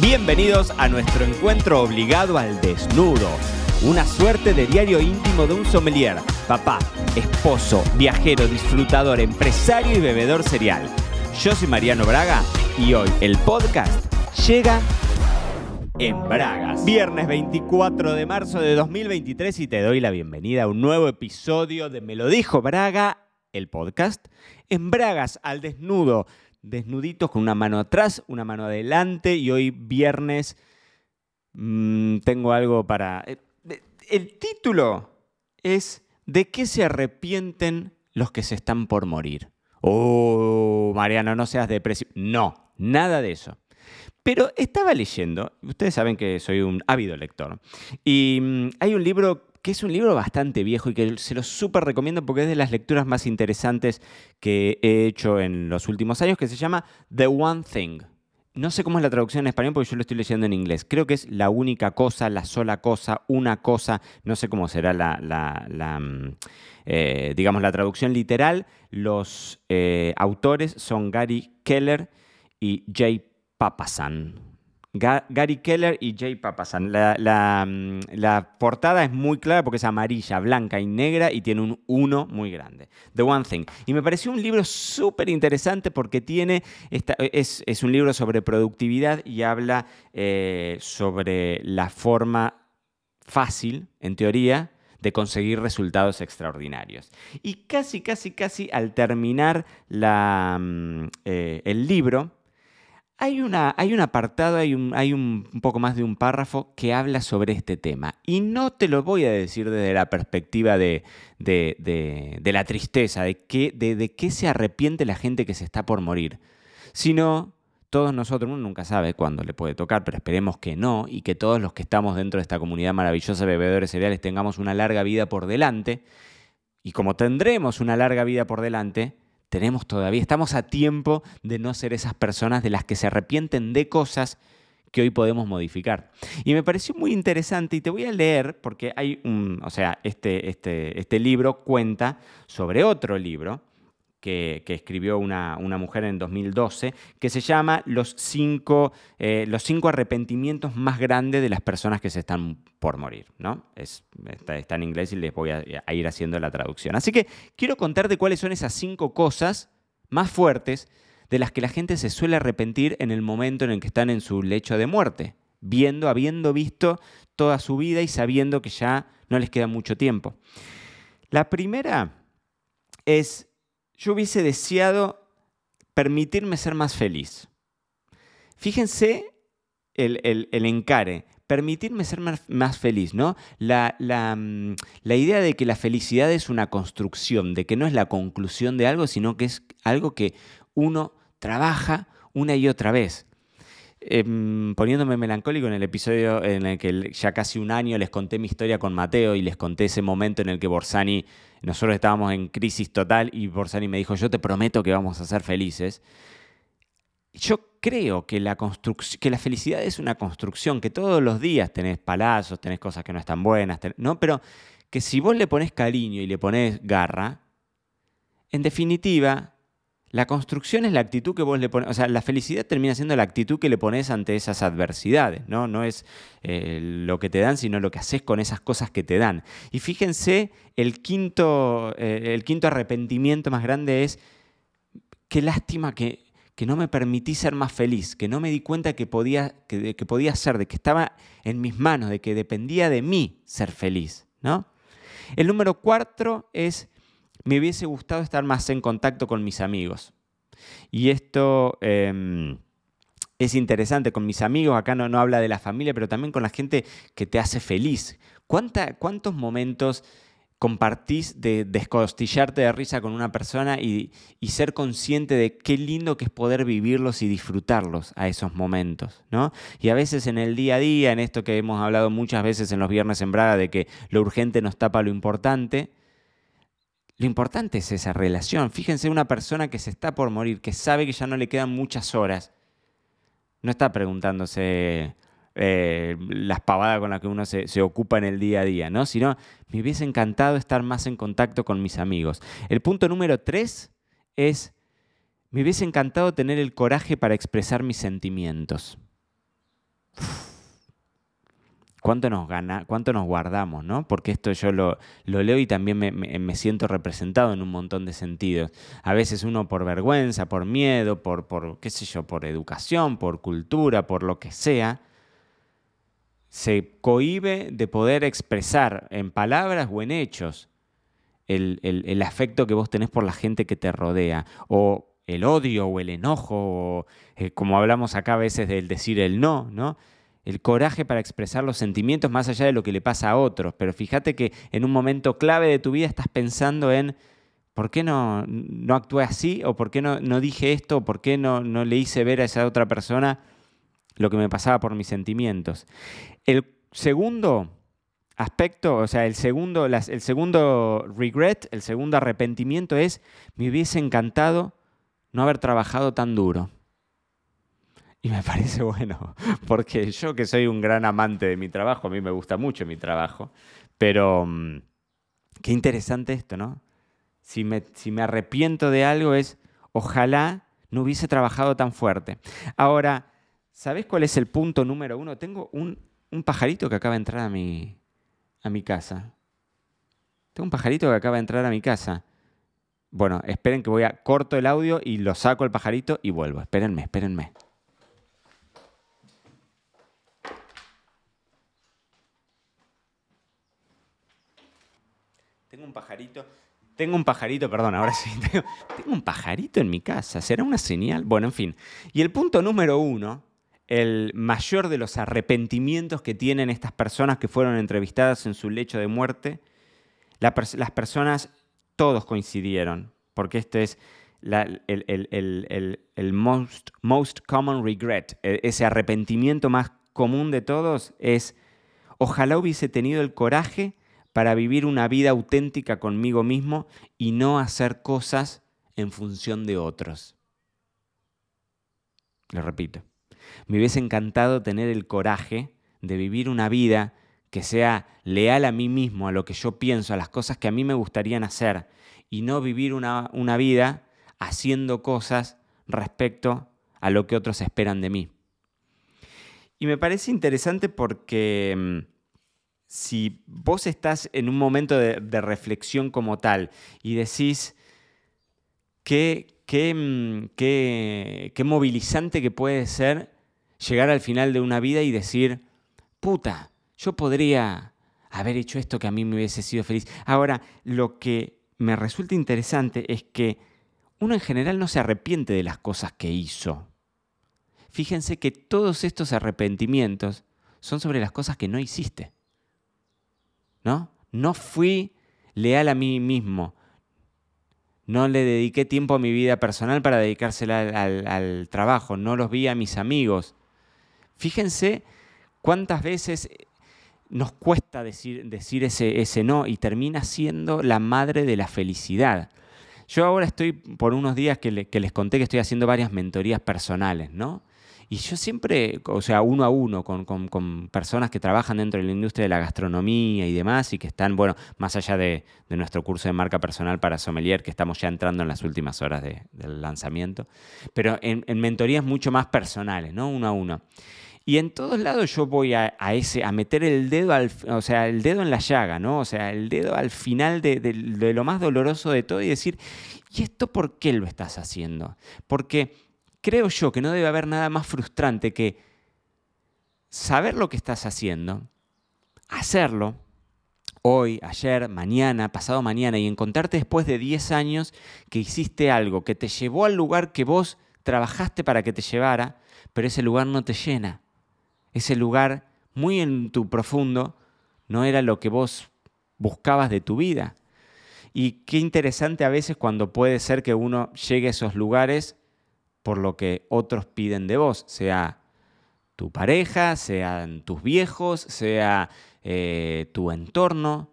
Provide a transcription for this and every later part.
Bienvenidos a nuestro encuentro obligado al desnudo. Una suerte de diario íntimo de un sommelier, papá, esposo, viajero, disfrutador, empresario y bebedor serial. Yo soy Mariano Braga y hoy el podcast llega en Bragas. Viernes 24 de marzo de 2023 y te doy la bienvenida a un nuevo episodio de Me lo dijo Braga, el podcast, en Bragas al desnudo desnuditos con una mano atrás, una mano adelante y hoy viernes mmm, tengo algo para... Eh, el título es ¿De qué se arrepienten los que se están por morir? Oh, Mariano, no seas depresivo. No, nada de eso. Pero estaba leyendo, ustedes saben que soy un ávido lector, y mmm, hay un libro que es un libro bastante viejo y que se lo súper recomiendo porque es de las lecturas más interesantes que he hecho en los últimos años, que se llama The One Thing. No sé cómo es la traducción en español porque yo lo estoy leyendo en inglés. Creo que es la única cosa, la sola cosa, una cosa. No sé cómo será la, la, la eh, digamos, la traducción literal. Los eh, autores son Gary Keller y Jay Papasan. Gary Keller y Jay Papasan. Mm, la, portada es muy clara porque es amarilla, blanca y negra y tiene un 1 muy grande. The One Thing. Y me pareció un libro súper interesante porque tiene esta, es, un libro sobre productividad y habla eh, sobre la forma fácil, en teoría, de conseguir resultados extraordinarios. Y casi, casi, casi al terminar la, eh, el libro, hay, una, hay un apartado, hay, un, hay un, poco más de un párrafo que habla sobre este tema. Y no te lo voy a decir desde la perspectiva de, de, de, la tristeza, de, que, de, qué se arrepiente la gente que se está por morir, sino todos nosotros, uno nunca sabe cuándo le puede tocar, pero esperemos que no, y que todos los que estamos dentro de esta comunidad maravillosa de bebedores cereales tengamos una larga vida por delante. Y como tendremos una larga vida por delante, tenemos todavía, estamos a tiempo de no ser esas personas de las que se arrepienten de cosas que hoy podemos modificar. Y me pareció muy interesante y te voy a leer porque hay un, o sea, este, este, este libro cuenta sobre otro libro que, escribió una, una, mujer en 2012, que se llama Los cinco, eh, los cinco arrepentimientos más grandes de las personas que se están por morir. ¿no? Es, está, está, en inglés y les voy a, a ir haciendo la traducción. Así que quiero contarte cuáles son esas cinco cosas más fuertes de las que la gente se suele arrepentir en el momento en el que están en su lecho de muerte, viendo, habiendo visto toda su vida y sabiendo que ya no les queda mucho tiempo. La primera es yo hubiese deseado permitirme ser más feliz. Fíjense el, el, el encare, permitirme ser más, más feliz, ¿no? La, la, mm, la, idea de que la felicidad es una construcción, de que no es la conclusión de algo, sino que es algo que uno trabaja una y otra vez. Eh, poniéndome melancólico en el episodio en el que ya casi un año les conté mi historia con Mateo y les conté ese momento en el que Borsani, nosotros estábamos en crisis total y Borsani me dijo, yo te prometo que vamos a ser felices. Yo creo que la, que la felicidad es una construcción, que todos los días tenés palazos, tenés cosas que no están buenas, ¿no? pero que si vos le pones cariño y le pones garra, en definitiva, la construcción es la actitud que vos le pones, o sea, la felicidad termina siendo la actitud que le pones ante esas adversidades, ¿no? No es eh, lo que te dan, sino lo que haces con esas cosas que te dan. Y fíjense, el quinto, eh, el quinto arrepentimiento más grande es, qué lástima que, que, no me permití ser más feliz, que no me di cuenta que podía, que, que podía ser, de que estaba en mis manos, de que dependía de mí ser feliz, ¿no? El número cuatro es me hubiese gustado estar más en contacto con mis amigos. Y esto eh, es interesante con mis amigos, acá no, no, habla de la familia, pero también con la gente que te hace feliz. ¿Cuánta, ¿Cuántos momentos compartís de descostillarte de risa con una persona y, y, ser consciente de qué lindo que es poder vivirlos y disfrutarlos a esos momentos, ¿no? Y a veces en el día a día, en esto que hemos hablado muchas veces en los viernes en Braga, de que lo urgente nos tapa lo importante, lo importante es esa relación. Fíjense una persona que se está por morir, que sabe que ya no le quedan muchas horas. No está preguntándose eh, las pavadas con las que uno se, ocupa en el día a día, ¿no? Sino, me hubiese encantado estar más en contacto con mis amigos. El punto número tres es, me hubiese encantado tener el coraje para expresar mis sentimientos. Cuánto nos gana, cuánto nos guardamos, ¿no? Porque esto yo lo, leo y también me, siento representado en un montón de sentidos. A veces uno por vergüenza, por miedo, por, por, qué sé yo, por educación, por cultura, por lo que sea, se cohíbe de poder expresar en palabras o en hechos el, afecto que vos tenés por la gente que te rodea, o el odio o el enojo, o, eh, como hablamos acá a veces del decir el no, ¿no? El coraje para expresar los sentimientos más allá de lo que le pasa a otros. Pero fíjate que en un momento clave de tu vida estás pensando en ¿por qué no, no actué así? ¿O por qué no, no dije esto? ¿O por qué no, no le hice ver a esa otra persona lo que me pasaba por mis sentimientos? El segundo aspecto, o sea, el segundo, el segundo regret, el segundo arrepentimiento es, me hubiese encantado no haber trabajado tan duro. Y me parece bueno, porque yo que soy un gran amante de mi trabajo, a mí me gusta mucho mi trabajo, pero mm, qué interesante esto, ¿no? Si me, arrepiento de algo es, ojalá no hubiese trabajado tan fuerte. Ahora, ¿sabes cuál es el punto número uno? Tengo un, un pajarito que acaba de entrar a mi, a mi casa. Tengo un pajarito que acaba de entrar a mi casa. Bueno, esperen que voy a corto el audio y lo saco el pajarito y vuelvo. Espérenme, espérenme. Un pajarito. Tengo un pajarito, perdón, ahora sí. Tengo, un pajarito en mi casa. ¿Será una señal? Bueno, en fin. Y el punto número uno, el mayor de los arrepentimientos que tienen estas personas que fueron entrevistadas en su lecho de muerte, las personas, todos coincidieron, porque este es el, most, most common regret, e, ese arrepentimiento más común de todos es, ojalá hubiese tenido el coraje para vivir una vida auténtica conmigo mismo y no hacer cosas en función de otros. Lo repito, me hubiese encantado tener el coraje de vivir una vida que sea leal a mí mismo, a lo que yo pienso, a las cosas que a mí me gustarían hacer, y no vivir una, una vida haciendo cosas respecto a lo que otros esperan de mí. Y me parece interesante porque mm, si vos estás en un momento de, reflexión como tal y decís qué, mm, qué, qué, movilizante que puede ser llegar al final de una vida y decir, puta, yo podría haber hecho esto que a mí me hubiese sido feliz. Ahora, lo que me resulta interesante es que uno en general no se arrepiente de las cosas que hizo. Fíjense que todos estos arrepentimientos son sobre las cosas que no hiciste. ¿No? No fui leal a mí mismo. No le dediqué tiempo a mi vida personal para dedicársela al, trabajo. No los vi a mis amigos. Fíjense cuántas veces nos cuesta decir, decir ese, ese, no y termina siendo la madre de la felicidad. Yo ahora estoy por unos días que, que les conté que estoy haciendo varias mentorías personales, ¿no? Y yo siempre, o sea, uno a uno, con, personas que trabajan dentro de la industria de la gastronomía y demás, y que están, bueno, más allá de, nuestro curso de marca personal para sommelier, que estamos ya entrando en las últimas horas del lanzamiento, pero en, mentorías mucho más personales, ¿no? Uno a uno. Y en todos lados yo voy a, ese, a meter el dedo, al, o sea, el dedo en la llaga, ¿no? O sea, el dedo al final de, de lo más doloroso de todo y decir, ¿y esto por qué lo estás haciendo? Porque creo yo que no debe haber nada más frustrante que saber lo que estás haciendo, hacerlo hoy, ayer, mañana, pasado mañana y encontrarte después de 10 años que hiciste algo que te llevó al lugar que vos trabajaste para que te llevara, pero ese lugar no te llena. Ese lugar, muy en tu profundo, no era lo que vos buscabas de tu vida. Y qué interesante a veces cuando puede ser que uno llegue a esos lugares por lo que otros piden de vos, sea tu pareja, sean tus viejos, sea eh, tu entorno.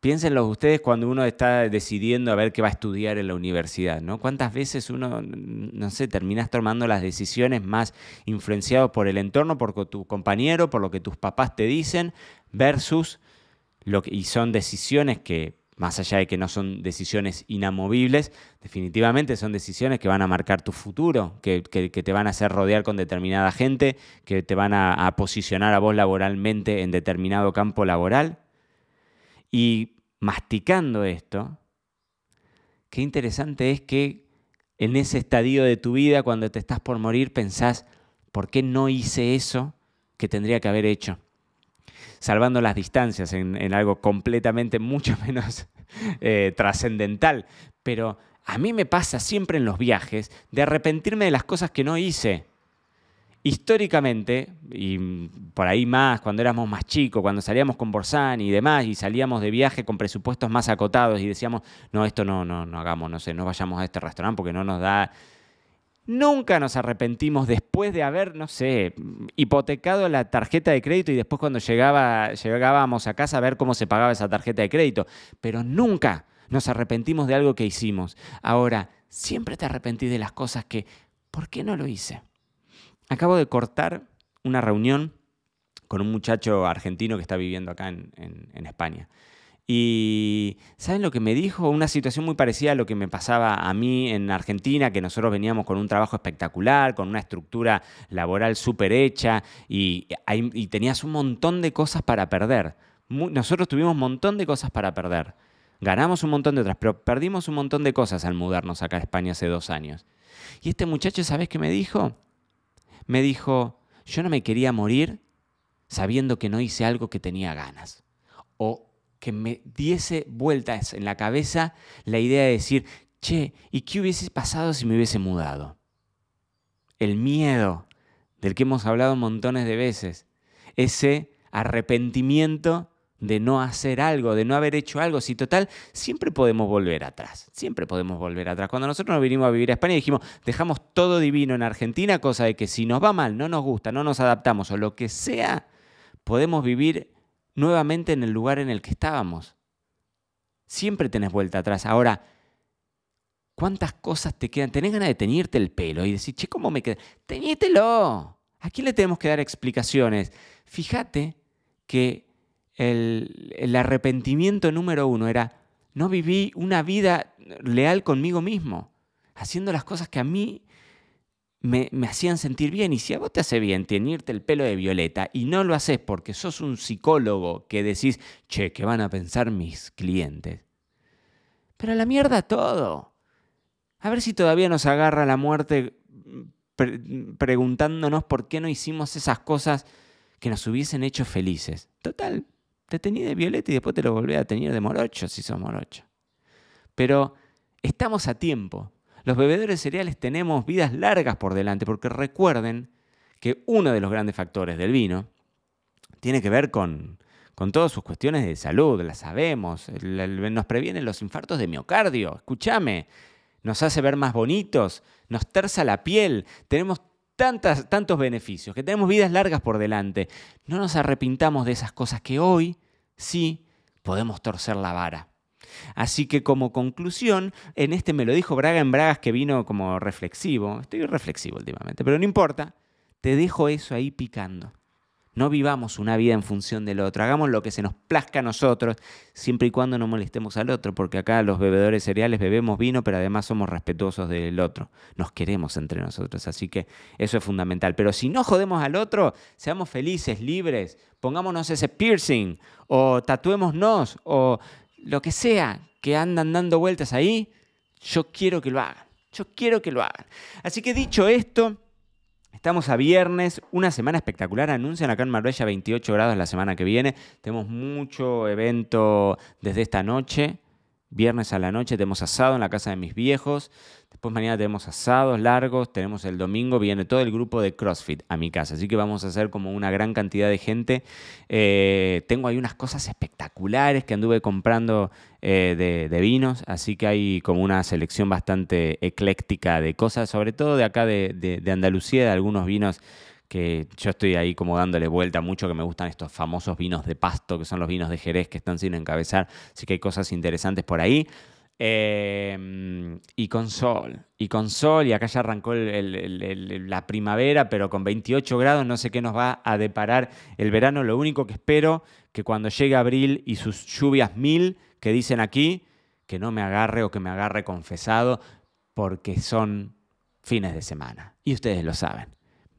Piénsenlo ustedes cuando uno está decidiendo a ver qué va a estudiar en la universidad, ¿no? ¿Cuántas veces uno, no sé, terminas tomando las decisiones más influenciados por el entorno, por tu compañero, por lo que tus papás te dicen, versus lo que, y son decisiones que más allá de que no son decisiones inamovibles, definitivamente son decisiones que van a marcar tu futuro, que, te van a hacer rodear con determinada gente, que te van a, posicionar a vos laboralmente en determinado campo laboral. Y masticando esto, qué interesante es que en ese estadio de tu vida, cuando te estás por morir, pensás, ¿por qué no hice eso que tendría que haber hecho? Salvando las distancias en, algo completamente mucho menos eh, trascendental. Pero a mí me pasa siempre en los viajes de arrepentirme de las cosas que no hice. Históricamente, y por ahí más, cuando éramos más chicos, cuando salíamos con Borsán y demás, y salíamos de viaje con presupuestos más acotados y decíamos, no, esto no, no, no hagamos, no sé, no vayamos a este restaurante porque no nos da Nunca nos arrepentimos después de haber, no sé, hipotecado la tarjeta de crédito y después cuando llegábamos a casa a ver cómo se pagaba esa tarjeta de crédito. Pero nunca nos arrepentimos de algo que hicimos. Ahora, siempre te arrepentí de las cosas que, ¿por qué no lo hice? Acabo de cortar una reunión con un muchacho argentino que está viviendo acá en España. Y ¿saben lo que me dijo? Una situación muy parecida a lo que me pasaba a mí en Argentina, que nosotros veníamos con un trabajo espectacular, con una estructura laboral súper hecha y, tenías un montón de cosas para perder. nosotros tuvimos un montón de cosas para perder. Ganamos un montón de otras, pero perdimos un montón de cosas al mudarnos acá a España hace dos años. Y este muchacho, ¿sabes qué me dijo? Me dijo, yo no me quería morir sabiendo que no hice algo que tenía ganas. O que me diese vueltas en la cabeza la idea de decir, che, ¿y qué hubiese pasado si me hubiese mudado? El miedo del que hemos hablado montones de veces, ese arrepentimiento de no hacer algo, de no haber hecho algo. Si total, siempre podemos volver atrás, siempre podemos volver atrás. Cuando nosotros nos vinimos a vivir a España dijimos, dejamos todo divino en Argentina, cosa de que si nos va mal, no nos gusta, no nos adaptamos o lo que sea, podemos vivir nuevamente en el lugar en el que estábamos. Siempre tenés vuelta atrás. Ahora, ¿cuántas cosas te quedan? ¿Tenés ganas de teñirte el pelo y decir, che, ¿cómo me queda? Teñítelo. ¿A quién le tenemos que dar explicaciones? Fíjate que el, el arrepentimiento número uno era, no viví una vida leal conmigo mismo, haciendo las cosas que a mí me, hacían sentir bien. Y si a vos te hace bien teñirte el pelo de violeta y no lo haces porque sos un psicólogo que decís, che, ¿qué van a pensar mis clientes? Pero la mierda todo. A ver si todavía nos agarra la muerte preguntándonos por qué no hicimos esas cosas que nos hubiesen hecho felices. Total, te teñí de violeta y después te lo volví a teñir de morocho si sos morocho. Pero estamos a tiempo los bebedores cereales tenemos vidas largas por delante, porque recuerden que uno de los grandes factores del vino tiene que ver con, con todas sus cuestiones de salud, las sabemos, nos previene los infartos de miocardio, escúchame, nos hace ver más bonitos, nos terza la piel, tenemos tantas, tantos beneficios, que tenemos vidas largas por delante. No nos arrepintamos de esas cosas que hoy sí podemos torcer la vara. Así que como conclusión, en este me lo dijo Braga en Bragas que vino como reflexivo, estoy reflexivo últimamente, pero no importa, te dejo eso ahí picando. No vivamos una vida en función del otro, hagamos lo que se nos plazca a nosotros, siempre y cuando no molestemos al otro, porque acá los bebedores cereales bebemos vino, pero además somos respetuosos del otro, nos queremos entre nosotros, así que eso es fundamental. Pero si no jodemos al otro, seamos felices, libres, pongámonos ese piercing, o tatuémonos, o lo que sea que andan dando vueltas ahí, yo quiero que lo hagan. Yo quiero que lo hagan. Así que dicho esto, estamos a viernes, una semana espectacular. Anuncian acá en Marbella 28 grados la semana que viene. Tenemos mucho evento desde esta noche. Viernes a la noche tenemos asado en la casa de mis viejos. Después mañana tenemos asados largos, tenemos el domingo, viene todo el grupo de CrossFit a mi casa, así que vamos a hacer como una gran cantidad de gente. Eh, tengo ahí unas cosas espectaculares que anduve comprando eh, de, vinos, así que hay como una selección bastante ecléctica de cosas, sobre todo de acá de, de Andalucía, de algunos vinos que yo estoy ahí como dándole vuelta mucho, que me gustan estos famosos vinos de pasto, que son los vinos de Jerez que están sin encabezar, así que hay cosas interesantes por ahí. Eh, y con sol, y con sol, y acá ya arrancó la primavera, pero con 28 grados no sé qué nos va a deparar el verano. Lo único que espero que cuando llegue abril y sus lluvias mil, que dicen aquí, que no me agarre o que me agarre confesado, porque son fines de semana. Y ustedes lo saben.